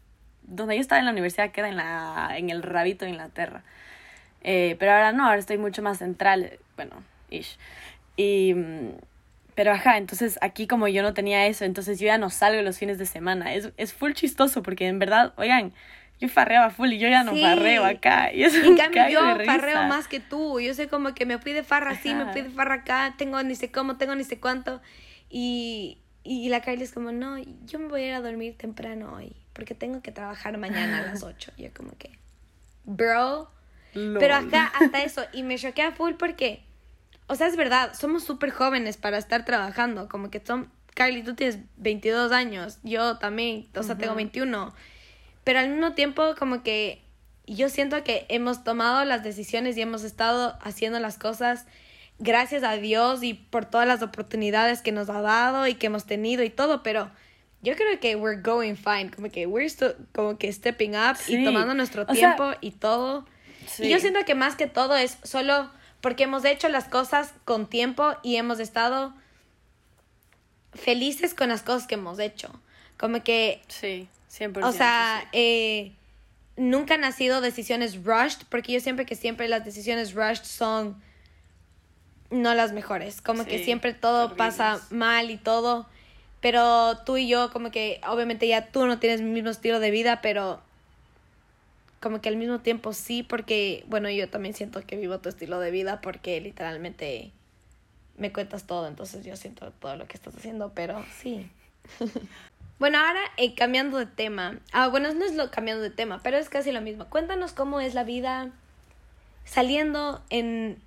Donde yo estaba en la universidad queda en, la, en el rabito de Inglaterra. Eh, pero ahora no, ahora estoy mucho más central, bueno, ish. Y, mm, pero ajá, entonces aquí como yo no tenía eso, entonces yo ya no salgo los fines de semana. Es, es full chistoso porque en verdad, oigan, yo farreaba full y yo ya no farreo acá. Y eso en cambio, yo farreo más que tú. Yo sé como que me fui de farra así, me fui de farra acá, tengo ni sé cómo, tengo ni sé cuánto. Y, y la Kylie es como, no, yo me voy a ir a dormir temprano hoy porque tengo que trabajar mañana a las 8. Y yo como que, bro, pero acá, hasta eso, y me choquea full porque, o sea, es verdad, somos súper jóvenes para estar trabajando, como que son, Carly, tú tienes 22 años, yo también, o sea, tengo 21, pero al mismo tiempo como que yo siento que hemos tomado las decisiones y hemos estado haciendo las cosas gracias a Dios y por todas las oportunidades que nos ha dado y que hemos tenido y todo, pero yo creo que we're going fine, como que we're still, como que stepping up y tomando nuestro tiempo y todo. Y yo siento que más que todo es solo porque hemos hecho las cosas con tiempo y hemos estado felices con las cosas que hemos hecho. Como que... Sí, 100%. O sea, eh, nunca han sido decisiones rushed, porque yo siempre que siempre las decisiones rushed son no las mejores. Como que siempre todo pasa mal y todo. Pero tú y yo, como que obviamente ya tú no tienes el mismo estilo de vida, pero como que al mismo tiempo sí, porque, bueno, yo también siento que vivo tu estilo de vida porque literalmente me cuentas todo, entonces yo siento todo lo que estás haciendo, pero sí. bueno, ahora eh, cambiando de tema. Ah, bueno, no es lo cambiando de tema, pero es casi lo mismo. Cuéntanos cómo es la vida saliendo en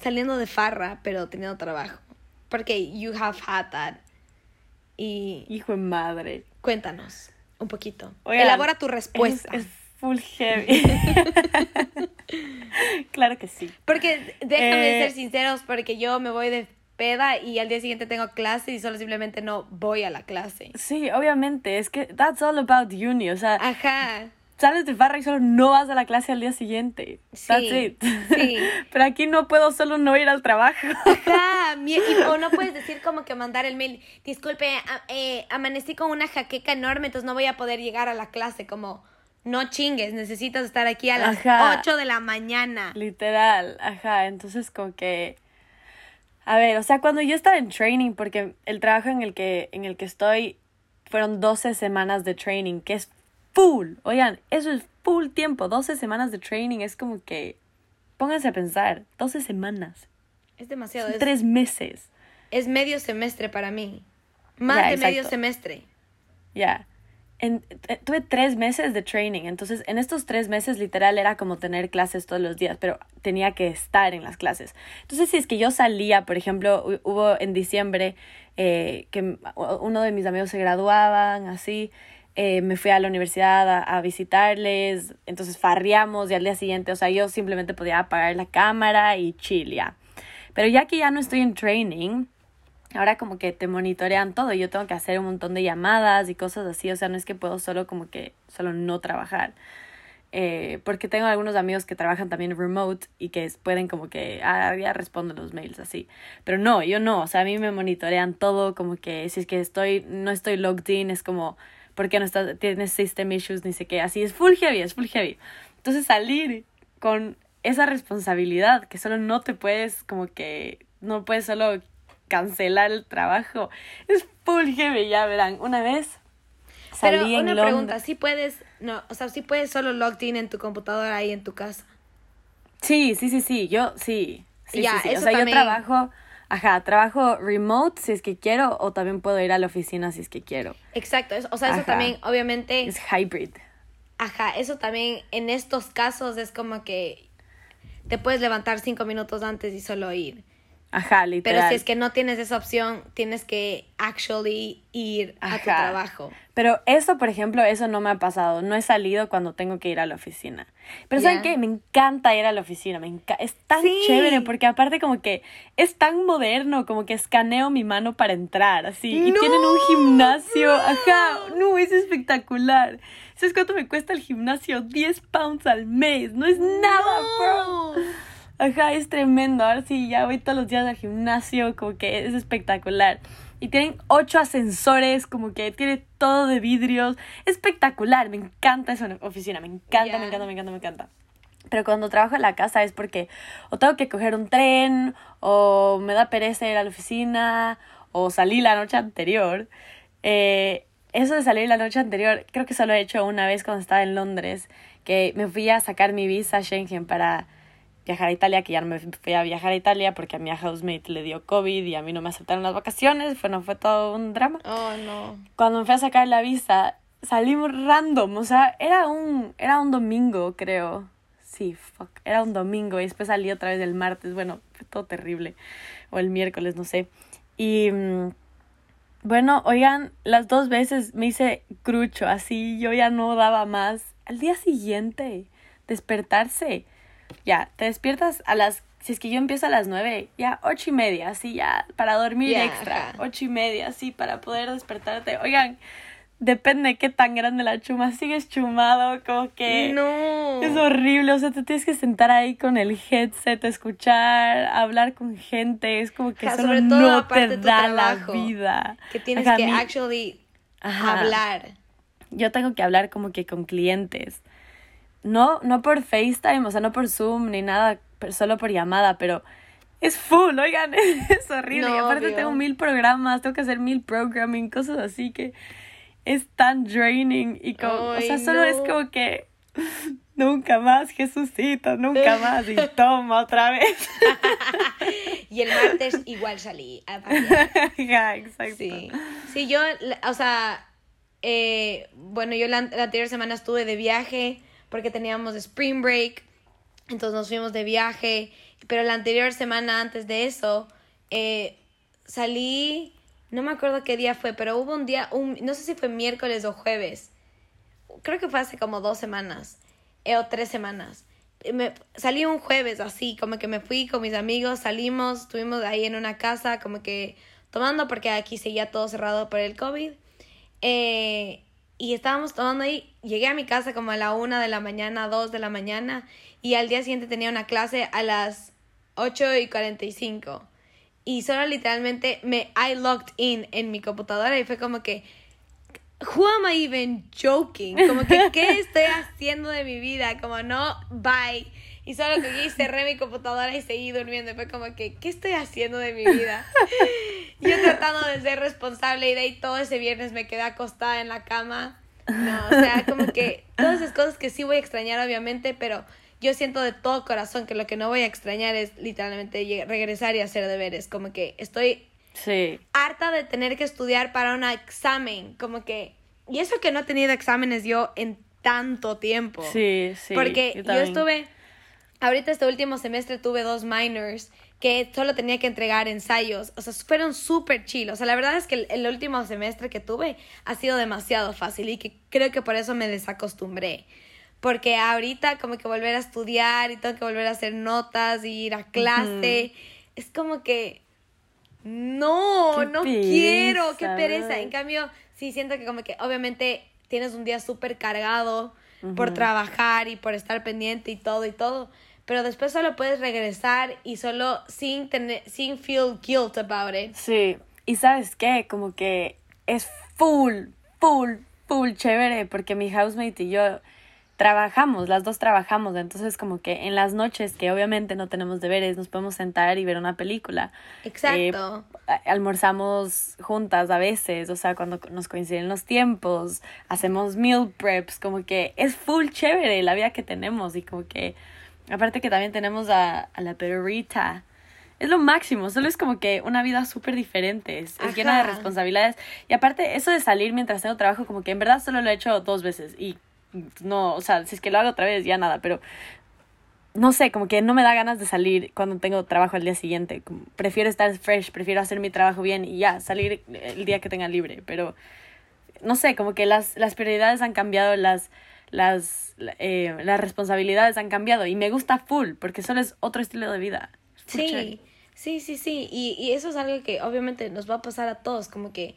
saliendo de farra, pero teniendo trabajo. Porque you have had that. Y hijo de madre. Cuéntanos un poquito. Elabora tu respuesta full heavy. claro que sí. Porque déjame ser eh, sinceros, porque yo me voy de peda y al día siguiente tengo clase y solo simplemente no voy a la clase. Sí, obviamente, es que that's all about uni, o sea, Ajá. Sales de farra y solo no vas a la clase al día siguiente. Sí, that's it. Sí. Pero aquí no puedo solo no ir al trabajo. Ajá, o no puedes decir como que mandar el mail, disculpe, eh, amanecí con una jaqueca enorme, entonces no voy a poder llegar a la clase, como no chingues, necesitas estar aquí a las 8 de la mañana. Literal, ajá, entonces como que... A ver, o sea, cuando yo estaba en training, porque el trabajo en el que, en el que estoy fueron 12 semanas de training, que es full. Oigan, eso es full tiempo, 12 semanas de training, es como que... Pónganse a pensar, 12 semanas. Es demasiado. Es, tres meses. Es medio semestre para mí. Más de medio semestre. Ya en, tuve tres meses de training, entonces en estos tres meses literal era como tener clases todos los días, pero tenía que estar en las clases. Entonces si es que yo salía, por ejemplo, hubo en diciembre eh, que uno de mis amigos se graduaban, así, eh, me fui a la universidad a, a, visitarles, entonces farriamos y al día siguiente, o sea, yo simplemente podía apagar la cámara y chill. Pero ya que ya no estoy en training, ahora como que te monitorean todo. Yo tengo que hacer un montón de llamadas y cosas así. O sea, no es que puedo solo como que solo no trabajar. Eh, porque tengo algunos amigos que trabajan también remote y que pueden como que, ah, ya respondo los mails así. Pero no, yo no, o sea, a mí me monitorean todo, como que si es que estoy, no estoy logged in, es como, ¿por qué no estás, tienes system issues, ni sé qué? Así es full heavy, es full heavy. Entonces salir con esa responsabilidad que solo no te puedes como que, no puedes solo cancelar el trabajo. Es full heavy, ya verán. Una vez salí Pero una pregunta, ¿sí puedes, no, o sea, sí puedes solo logged in en tu computadora ahí en tu casa? Sí, sí, sí, sí, yo sí. Sí, sí, sí. O sea, yo trabajo, ajá, trabajo remote si es que quiero o también puedo ir a la oficina si es que quiero. Exacto, o sea, eso también obviamente... Es hybrid. Ajá, eso también en estos casos es como que te puedes levantar cinco minutos antes y solo ir. Ajá, literal. Pero si es que no tienes esa opción, tienes que actually ir a tu trabajo. Pero eso, por ejemplo, eso no me ha pasado. No he salido cuando tengo que ir a la oficina. Pero ¿saben qué? Me encanta ir a la oficina. Me es tan chévere porque aparte como que es tan moderno, como que escaneo mi mano para entrar, así. Y tienen un gimnasio. Ajá, no, es espectacular. ¿Sabes cuánto me cuesta el gimnasio? 10 pounds al mes. No es nada, bro. Ajá, es tremendo. Ahora sí, ya voy todos los días al gimnasio, como que es espectacular. Y tienen ocho ascensores, como que tiene todo de vidrios. Espectacular, me encanta esa oficina, me encanta, me encanta, me encanta, me encanta. Pero cuando trabajo en la casa es porque o tengo que coger un tren, o me da pereza ir a la oficina, o salí la noche anterior. Eh, eso de salir la noche anterior, creo que solo he hecho una vez cuando estaba en Londres, que me fui a sacar mi visa Schengen para viajar a Italia, que ya no me fui a viajar a Italia porque a mi housemate le dio COVID y a mí no me aceptaron las vacaciones, bueno, fue todo un drama. Oh, no. Cuando me fui a sacar la visa, salimos random, o sea, era un, era un domingo, creo. Sí, fuck. Era un domingo y después salí otra vez el martes. Bueno, fue todo terrible. O el miércoles, no sé. Y mm, bueno, oigan, las dos veces me hice crucho, así yo ya no daba más. Al día siguiente, despertarse. Ya, te despiertas a las si es que yo empiezo a las nueve, ya ocho y media, así ya, para dormir extra, ocho y media, así, para poder despertarte. Oigan, depende de qué tan grande la chuma, sigues chumado, como que no. es horrible, o sea, te tienes que sentar ahí con el headset, escuchar, hablar con gente, es como que solo no te da la vida. Que tienes que actually hablar. Yo tengo que hablar como que con clientes. No, no por FaceTime, o sea, no por Zoom ni nada solo por llamada, pero es full, oigan, es horrible. y aparte tengo mil programas, tengo que hacer mil programming, cosas así que es tan draining y como, o sea, solo es como que nunca más, Jesucito, nunca más y toma otra vez. y el martes igual salí. ya, exacto. Sí. sí, yo, o sea, eh, bueno, yo la, la anterior semana estuve de viaje porque teníamos spring break entonces nos fuimos de viaje, pero la anterior semana antes de eso, eh, salí, no me acuerdo qué día fue, pero hubo un día, un, no sé si fue miércoles o jueves, creo que fue hace como dos semanas eh, o tres semanas. Me, salí un jueves así, como que me fui con mis amigos, salimos, estuvimos ahí en una casa, como que tomando, porque aquí seguía todo cerrado por el COVID. Eh, y estábamos tomando ahí, llegué a mi casa como a la una de la mañana, dos de la mañana, y al día siguiente tenía una clase a las 8 y 45. Y solo literalmente me I logged in en mi computadora y fue como que who am I even joking? Como que qué estoy haciendo de mi vida? Como no, bye. Y solo que cerré mi computadora y seguí durmiendo. Y fue como que, ¿qué estoy haciendo de mi vida? Yo tratando de ser responsable y de ahí todo ese viernes me quedé acostada en la cama. No, o sea, como que todas esas cosas que sí voy a extrañar, obviamente, pero yo siento de todo corazón que lo que no voy a extrañar es literalmente regresar y hacer deberes. Como que estoy sí. harta de tener que estudiar para un examen. Como que. Y eso que no he tenido exámenes yo en tanto tiempo. Sí, sí. Porque yo, estuve. Ahorita este último semestre tuve dos minors que solo tenía que entregar ensayos. O sea, fueron súper chill. O sea, la verdad es que el, el, último semestre que tuve ha sido demasiado fácil y que creo que por eso me desacostumbré porque ahorita como que volver a estudiar y tengo que volver a hacer notas y ir a clase, es como que no, no quiero, qué pereza. En cambio, sí siento que como que obviamente tienes un día súper cargado por trabajar y por estar pendiente y todo y todo, pero después solo puedes regresar y solo sin tener, sin feel guilt about it. Sí, y sabes qué, como que es full, full, full chévere porque mi housemate y yo trabajamos, las dos trabajamos, entonces como que en las noches que obviamente no tenemos deberes, nos podemos sentar y ver una película. Exacto. Eh, almorzamos juntas a veces, o sea, cuando nos coinciden los tiempos, hacemos meal preps, como que es full chévere la vida que tenemos y como que aparte que también tenemos a, a la perrita. Es lo máximo, solo es como que una vida súper diferente, es, es llena de responsabilidades. Y aparte, eso de salir mientras tengo trabajo, como que en verdad solo lo he hecho dos veces y no, o sea, si es que lo hago otra vez, ya nada, pero no sé, como que no me da ganas de salir cuando tengo trabajo al día siguiente. Prefiero estar fresh, prefiero hacer mi trabajo bien y ya, salir el día que tenga libre. Pero, no sé, como que las, las prioridades han cambiado, las, las, eh, las responsabilidades han cambiado y me gusta full porque solo es otro estilo de vida. Sí, sí, sí, sí. Y, y eso es algo que obviamente nos va a pasar a todos, como que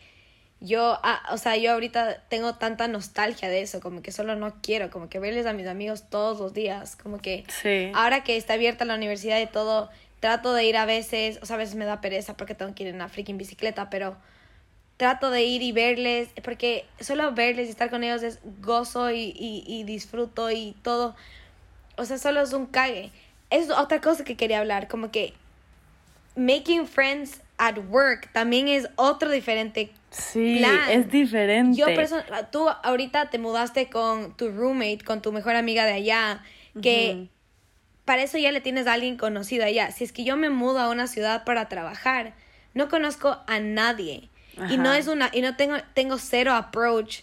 yo, ah, o sea, yo ahorita tengo tanta nostalgia de eso, como que solo no quiero, como que verles a mis amigos todos los días, como que ahora que está abierta la universidad y todo, trato de ir a veces, o sea, a veces me da pereza porque tengo que ir en una freaking bicicleta, pero trato de ir y verles, porque solo verles y estar con ellos es gozo y, y, y disfruto y todo, o sea, solo es un cague. Es otra cosa que quería hablar, como que making friends at work también es otro diferente Sí, es diferente. Yo, tú ahorita te mudaste con tu roommate, con tu mejor amiga de allá, que para eso ya le tienes a alguien conocido allá. Si es que yo me mudo a una ciudad para trabajar, no conozco a nadie. Y no es una, y no tengo, tengo cero approach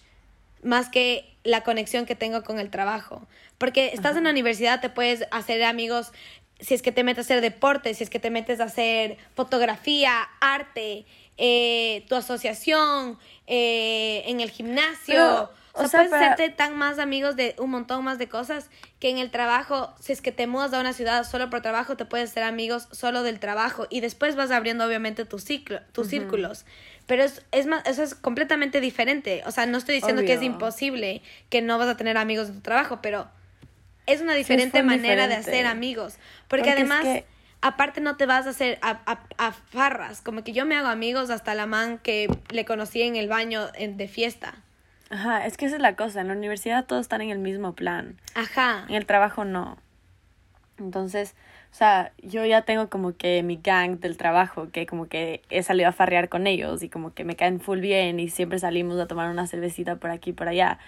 más que la conexión que tengo con el trabajo. Porque estás en la universidad, te puedes hacer amigos si es que te metes a hacer deporte, si es que te metes a hacer fotografía, arte, eh, tu asociación, eh, en el gimnasio. o, sea, puedes hacerte tan más amigos de un montón más de cosas que en el trabajo, si es que te mudas a una ciudad solo por trabajo, te puedes hacer amigos solo del trabajo y después vas abriendo obviamente tu ciclo, tus círculos. Pero es, es más, eso es completamente diferente. O sea, no estoy diciendo que es imposible que no vas a tener amigos de tu trabajo, pero es una diferente manera de hacer amigos. Porque, además, aparte no te vas a hacer a, a, farras. Como que yo me hago amigos hasta la man que le conocí en el baño de fiesta. Ajá, es que esa es la cosa. En la universidad todos están en el mismo plan. Ajá. En el trabajo no. Entonces, o sea, yo ya tengo como que mi gang del trabajo, que como que he salido a farrear con ellos y como que me caen full bien y siempre salimos a tomar una cervecita por aquí y por allá.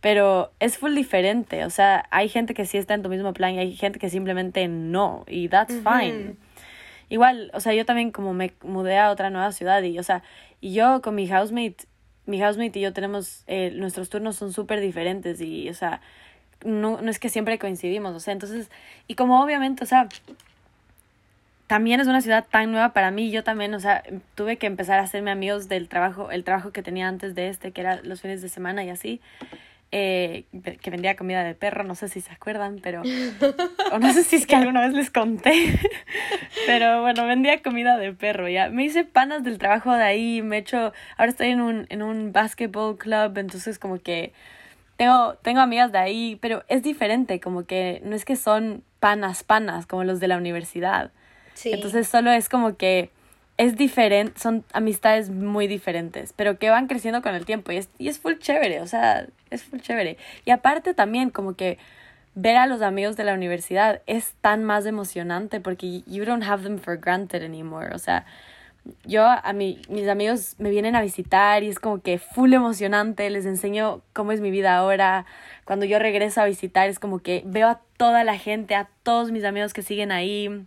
Pero es full diferente, o sea, hay gente que sí está en tu mismo plan y hay gente que simplemente no, y that's fine. Igual, o sea, yo también como me mudé a otra nueva ciudad y, o sea, y yo con mi housemate, mi housemate y yo tenemos, eh, nuestros turnos son súper diferentes y, o sea, no, no es que siempre coincidimos, o sea, entonces, y como obviamente, o sea, también es una ciudad tan nueva para mí, yo también, o sea, tuve que empezar a hacerme amigos del trabajo, el trabajo que tenía antes de este, que era los fines de semana y así eh, que vendía comida de perro, no sé si se acuerdan, pero... o no sé si es que alguna vez les conté, pero bueno, vendía comida de perro, ya. Me hice panas del trabajo de ahí, me he hecho... Ahora estoy en un, en un basketball club, entonces como que... Tengo, tengo amigas de ahí, pero es diferente, como que no es que son panas, panas, como los de la universidad. Sí. Entonces solo es como que es diferente, son amistades muy diferentes, pero que van creciendo con el tiempo y es, y es full chévere, o sea, es full chévere. Y aparte también como que ver a los amigos de la universidad es tan más emocionante porque you don't have them for granted anymore, o sea, yo a mi, mis amigos me vienen a visitar y es como que full emocionante, les enseño cómo es mi vida ahora. Cuando yo regreso a visitar es como que veo a toda la gente, a todos mis amigos que siguen ahí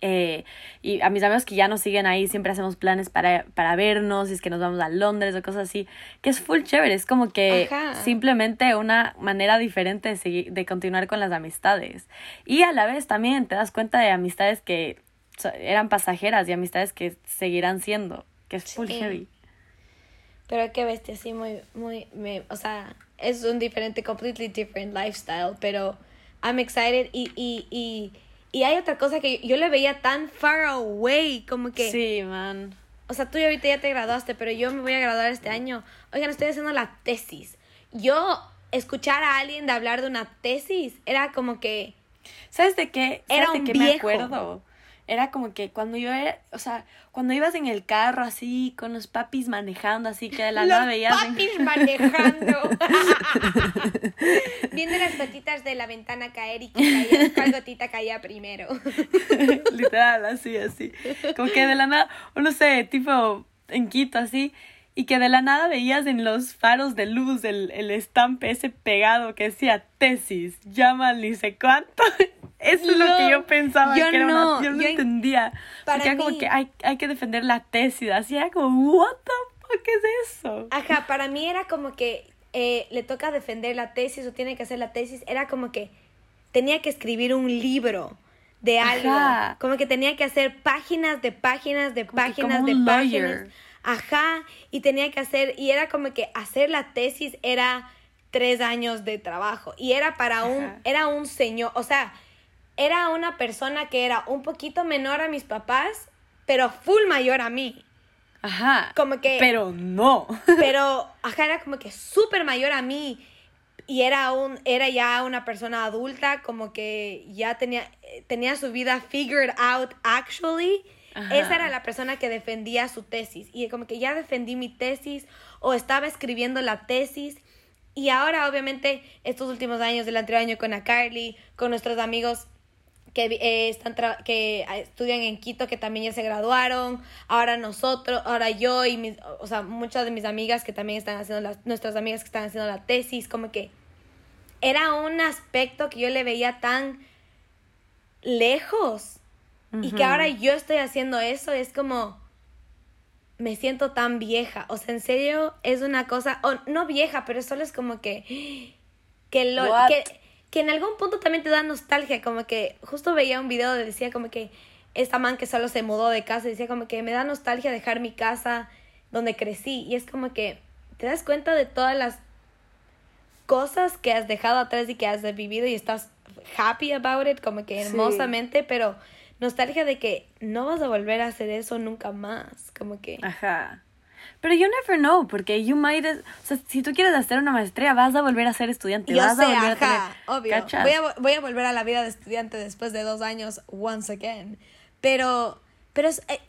eh, y a mis amigos que ya nos siguen ahí, siempre hacemos planes para, para vernos, y es que nos vamos a Londres o cosas así, que es full chévere, es como que simplemente una manera diferente de, seguir, de continuar con las amistades. Y a la vez también te das cuenta de amistades que eran pasajeras y amistades que seguirán siendo, que es full heavy. Pero qué bestia, sí, muy, muy, me, o sea, es un diferente, completely different lifestyle, pero I'm excited y, y, y y hay otra cosa que yo le veía tan far away, como que... Sí, man. O sea, tú ahorita ya te graduaste, pero yo me voy a graduar este año. Oigan, estoy haciendo la tesis. Yo escuchar a alguien de hablar de una tesis era como que... ¿Sabes de qué? era de qué me acuerdo? Era como que cuando yo era, o sea, cuando ibas en el carro así, con los papis manejando, así que de la nada veías. papis manejando. Viendo las gotitas de la ventana caer y que caía, cuál gotita caía primero. Literal, así, así. Como que de la nada, o no sé, tipo en Quito, así, y que de la nada veías en los faros de luz el, el estampe ese pegado que decía tesis, llama ni sé cuánto. Eso es lo que yo pensaba que era no, una, yo no entendía. Porque era como que hay, hay que defender la tesis, así era como, what the fuck es eso? Ajá, para mí era como que eh, le toca defender la tesis o tiene que hacer la tesis, era como que tenía que escribir un libro de algo, como que tenía que hacer páginas de páginas de páginas de páginas. Ajá, y tenía que hacer, y era como que hacer la tesis era tres años de trabajo, y era para un, era un señor, o sea, era una persona que era un poquito menor a mis papás, pero full mayor a mí. Ajá. Como que. Pero no. Pero, ajá, era como que súper mayor a mí. Y era, un, era ya una persona adulta, como que ya tenía, tenía su vida figured out actually. Esa era la persona que defendía su tesis. Y como que ya defendí mi tesis o estaba escribiendo la tesis. Y ahora, obviamente, estos últimos años, del anterior año con a Carly, con nuestros amigos que, eh, están que ah, estudian en Quito, que también ya se graduaron, ahora nosotros, ahora yo y mis, o sea, muchas de mis amigas que también están haciendo, las, nuestras amigas que están haciendo la tesis, como que era un aspecto que yo le veía tan lejos y que ahora yo estoy haciendo eso, es como, me siento tan vieja. O sea, en serio, es una cosa, o no vieja, pero solo es como que, que, lo, que, que en algún punto también te da nostalgia, como que justo veía un video donde decía como que esta man que solo se mudó de casa, decía como que me da nostalgia dejar mi casa donde crecí. Y es como que te das cuenta de todas las cosas que has dejado atrás y que has vivido y estás happy about it, como que hermosamente, pero nostalgia de que no vas a volver a hacer eso nunca más, como que... Ajá. Pero you never know, porque you might, o sea, si tú quieres hacer una maestría, vas a volver a ser estudiante. Yo vas sé, a volver ajá, a obvio. Voy a, voy a volver a la vida de estudiante después de dos años, once again. Pero, pero es, eh,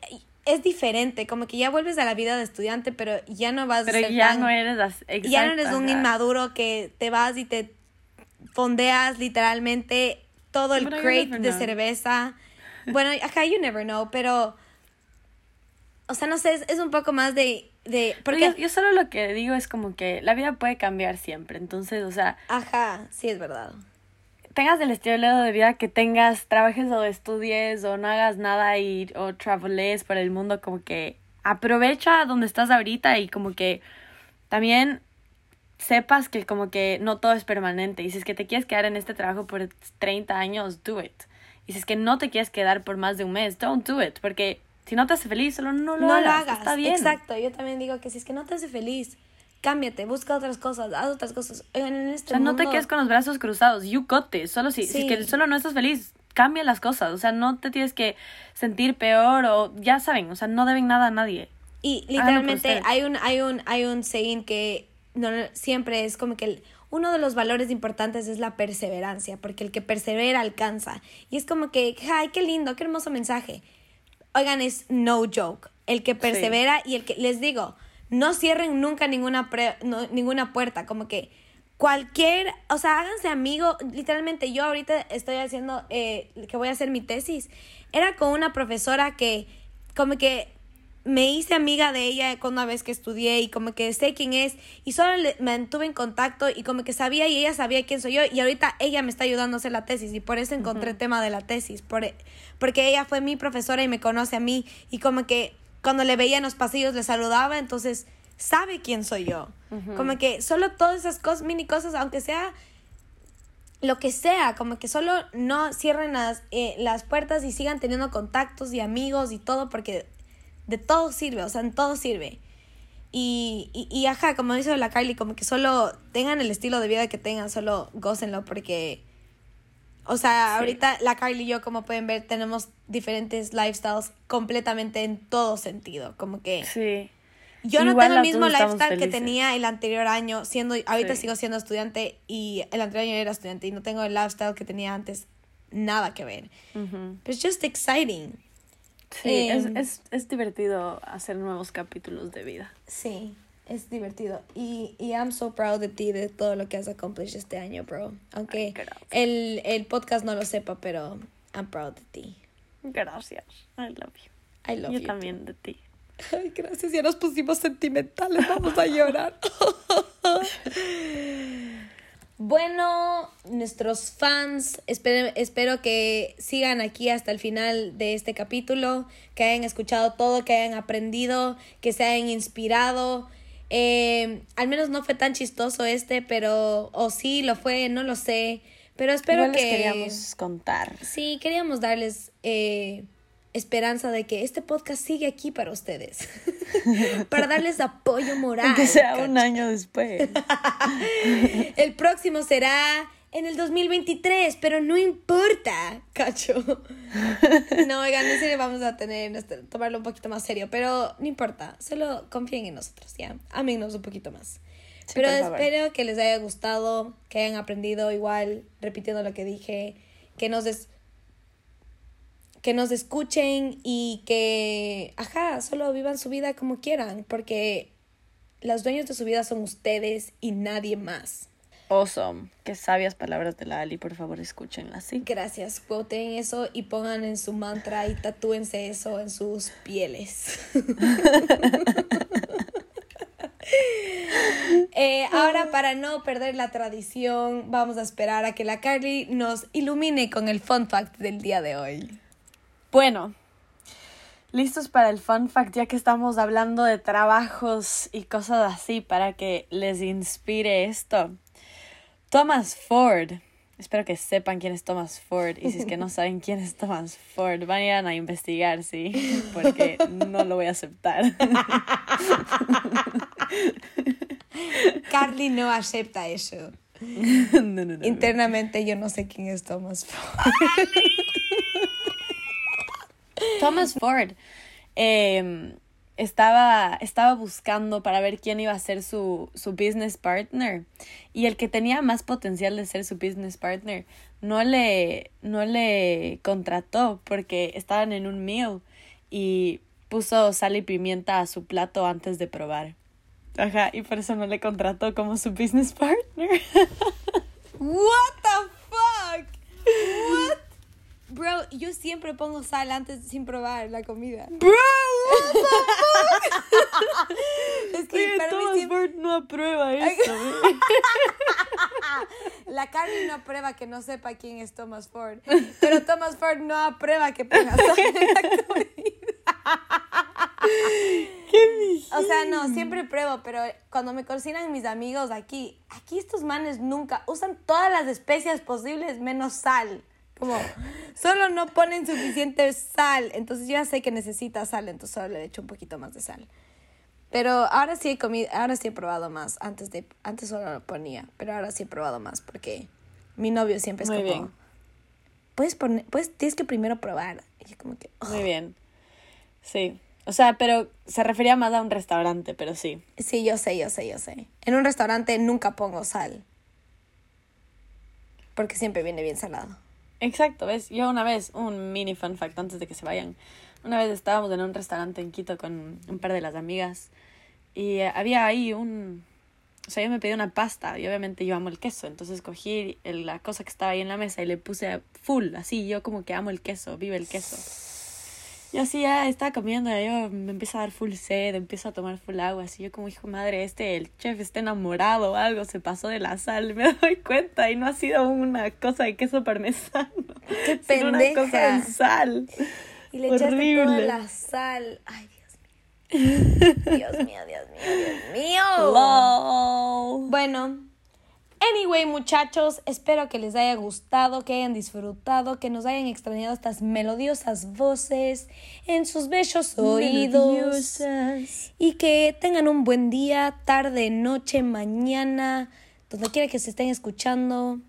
es diferente, como que ya vuelves a la vida de estudiante, pero ya no vas pero a ser ya tan- no eres exacto, ya no eres un ajá. inmaduro que te vas y te fondeas literalmente todo el crate de know. cerveza. Bueno, acá you never know, pero o sea, no sé, es, es un poco más de de porque yo, yo solo lo que digo es como que la vida puede cambiar siempre. Entonces, o sea, ajá, sí es verdad. tengas el estilo de vida que tengas, trabajes o estudies o no hagas nada y, o traveles por el mundo, como que aprovecha donde estás ahorita y como que también sepas que como que no todo es permanente. Y si es que te quieres quedar en este trabajo por 30 años, do it. Y si es que no te quieres quedar por más de un mes, don't do it. Porque si no te hace feliz, solo no lo no hagas. lo hagas. Está bien. Exacto, yo también digo que si es que no te hace feliz, cámbiate, busca otras cosas, haz otras cosas. Oigan, en O este sea, no te quedes con los brazos cruzados. You got. Solo si, si es que solo no estás feliz, cambia las cosas. O sea, no te tienes que sentir peor o ya saben, o sea, no deben nada a nadie. Y literalmente hay un, hay un, hay un saying que no, siempre es como que el- uno de los valores importantes es la perseverancia, porque el que persevera alcanza. Y es como que, ay, qué lindo, qué hermoso mensaje. Oigan, es no joke. El que persevera y el que, les digo, no cierren nunca ninguna, pre- no- ninguna puerta, como que cualquier, o sea, háganse amigo, literalmente yo ahorita estoy haciendo, eh, que voy a hacer mi tesis, era con una profesora que como que me hice amiga de ella con una vez que estudié y como que sé quién es y solo le- me mantuve en contacto y como que sabía y ella sabía quién soy yo y ahorita ella me está ayudando a hacer la tesis y por eso encontré el tema de la tesis, por, porque ella fue mi profesora y me conoce a mí y como que cuando le veía en los pasillos le saludaba, entonces sabe quién soy yo. Como que solo todas esas cosas, mini cosas, aunque sea lo que sea, como que solo no cierren las, eh, las puertas y sigan teniendo contactos y amigos y todo, porque de todo sirve, o sea, en todo sirve. Y, y, y ajá, como dice la Kylie, como que solo tengan el estilo de vida que tengan, solo gócenlo, porque, o sea, ahorita la Kylie y yo, como pueden ver, tenemos diferentes lifestyles completamente en todo sentido, como que... Sí. Yo no Igual tengo el mismo lifestyle que tenía el anterior año, siendo ahorita Sí. sigo siendo estudiante y el anterior año era estudiante y no tengo el lifestyle que tenía antes, nada que ver. Ujú. Pero es just exciting. Sí, es, es, es divertido hacer nuevos capítulos de vida. Sí, es divertido. Y, y I'm so proud de ti, de todo lo que has accomplished este año, bro. Aunque el, el podcast no lo sepa, pero I'm proud de ti. Gracias. I love you. I love Yo you. también de ti. Ay, gracias, ya nos pusimos sentimentales, vamos a llorar. bueno, nuestros fans, espero, espero que sigan aquí hasta el final de este capítulo, que hayan escuchado todo, que hayan aprendido, que se hayan inspirado. Eh, al menos no fue tan chistoso este, pero, o sí lo fue, no lo sé. Pero espero Igual les que... queríamos contar. Sí, queríamos darles eh, esperanza de que este podcast sigue aquí para ustedes. para darles apoyo moral. Aunque sea cacho. un año después. El próximo será en el 2023, pero no importa, cacho. No, oigan, en serio vamos a tener, nuestro- tomarlo un poquito más serio, pero no importa, solo confíen en nosotros, ¿ya? Ámenos un poquito más. Sí, pero espero que les haya gustado, que hayan aprendido igual, repitiendo lo que dije, que nos des- que nos escuchen y que, ajá, solo vivan su vida como quieran, porque los dueños de su vida son ustedes y nadie más. Awesome. Qué sabias palabras de la Ali, por favor, escúchenlas, ¿sí? Gracias, quoten eso y pongan en su mantra y tatúense eso en sus pieles. Eh, ahora, para no perder la tradición, vamos a esperar a que la Carly nos ilumine con el fun fact del día de hoy. Bueno, listos para el fun fact, ya que estamos hablando de trabajos y cosas así, para que les inspire esto. Thomas Ford. Espero que sepan quién es Thomas Ford. Y si es que no saben quién es Thomas Ford, vayan a investigar, sí. Porque no lo voy a aceptar. Carly no acepta eso. No, no, no. Internamente yo no sé quién es Thomas Ford. Thomas Ford eh, estaba, estaba buscando para ver quién iba a ser su, su business partner. Y el que tenía más potencial de ser su business partner no le, no le contrató porque estaban en un meal y puso sal y pimienta a su plato antes de probar. Ajá, y por eso no le contrató como su business partner. What the fuck? What? Bro, yo siempre pongo sal antes sin probar la comida. Bro, what Es que para mí Thomas siempre- Ford no aprueba eso. ¿eh? La Carly no aprueba que no sepa quién es Thomas Ford. Pero Thomas Ford no aprueba que ponga sal en la comida. O sea, no, siempre pruebo, pero cuando me cocinan mis amigos aquí, aquí estos manes nunca usan todas las especias posibles menos sal. Como, solo no ponen suficiente sal. Entonces yo ya sé que necesita sal, entonces solo le echo un poquito más de sal. Pero ahora sí he comido, ahora sí he probado más. Antes de, antes solo lo ponía, pero ahora sí he probado más porque mi novio siempre es Muy como, bien. puedes poner, puedes, tienes que primero probar. Y yo como que, "Oh". Muy bien. Sí. O sea, pero se refería más a un restaurante, pero sí. sí, yo sé, yo sé, yo sé. En un restaurante nunca pongo sal. Porque siempre viene bien salado. Exacto, ¿ves? Yo una vez, un mini fun fact antes de que se vayan. Una vez estábamos en un restaurante en Quito con un par de las amigas y eh, había ahí un... O sea, yo me pedí una pasta y obviamente yo amo el queso, entonces cogí el- la cosa que estaba ahí en la mesa y le puse full, así, yo como que amo el queso, vive el queso. Y así ya estaba comiendo, yo me empiezo a dar full sed, empiezo a tomar full agua, así yo como hijo madre, este, el chef está enamorado o algo, se pasó de la sal, me doy cuenta y no ha sido una cosa de queso parmesano, ¡Qué sino una cosa de sal. Y le echaste toda Horrible. la sal. Ay, Dios mío. Dios mío, Dios mío, Dios mío. LOL. Bueno, anyway, muchachos, espero que les haya gustado, que hayan disfrutado, que nos hayan extrañado estas melodiosas voces en sus bellos oídos. Melodiosas. Y que tengan un buen día, tarde, noche, mañana, donde quiera que se estén escuchando.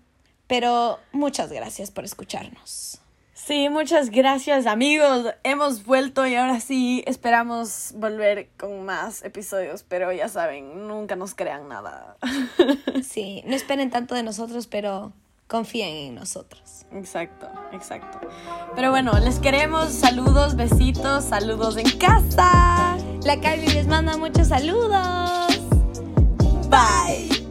Pero muchas gracias por escucharnos. Sí, muchas gracias amigos. Hemos vuelto y ahora sí esperamos volver con más episodios, pero ya saben, nunca nos crean nada. Sí, no esperen tanto de nosotros, pero confíen en nosotros. Exacto, exacto. Pero bueno, les queremos. Saludos, besitos, saludos en casa. La Carly les manda muchos saludos. Bye.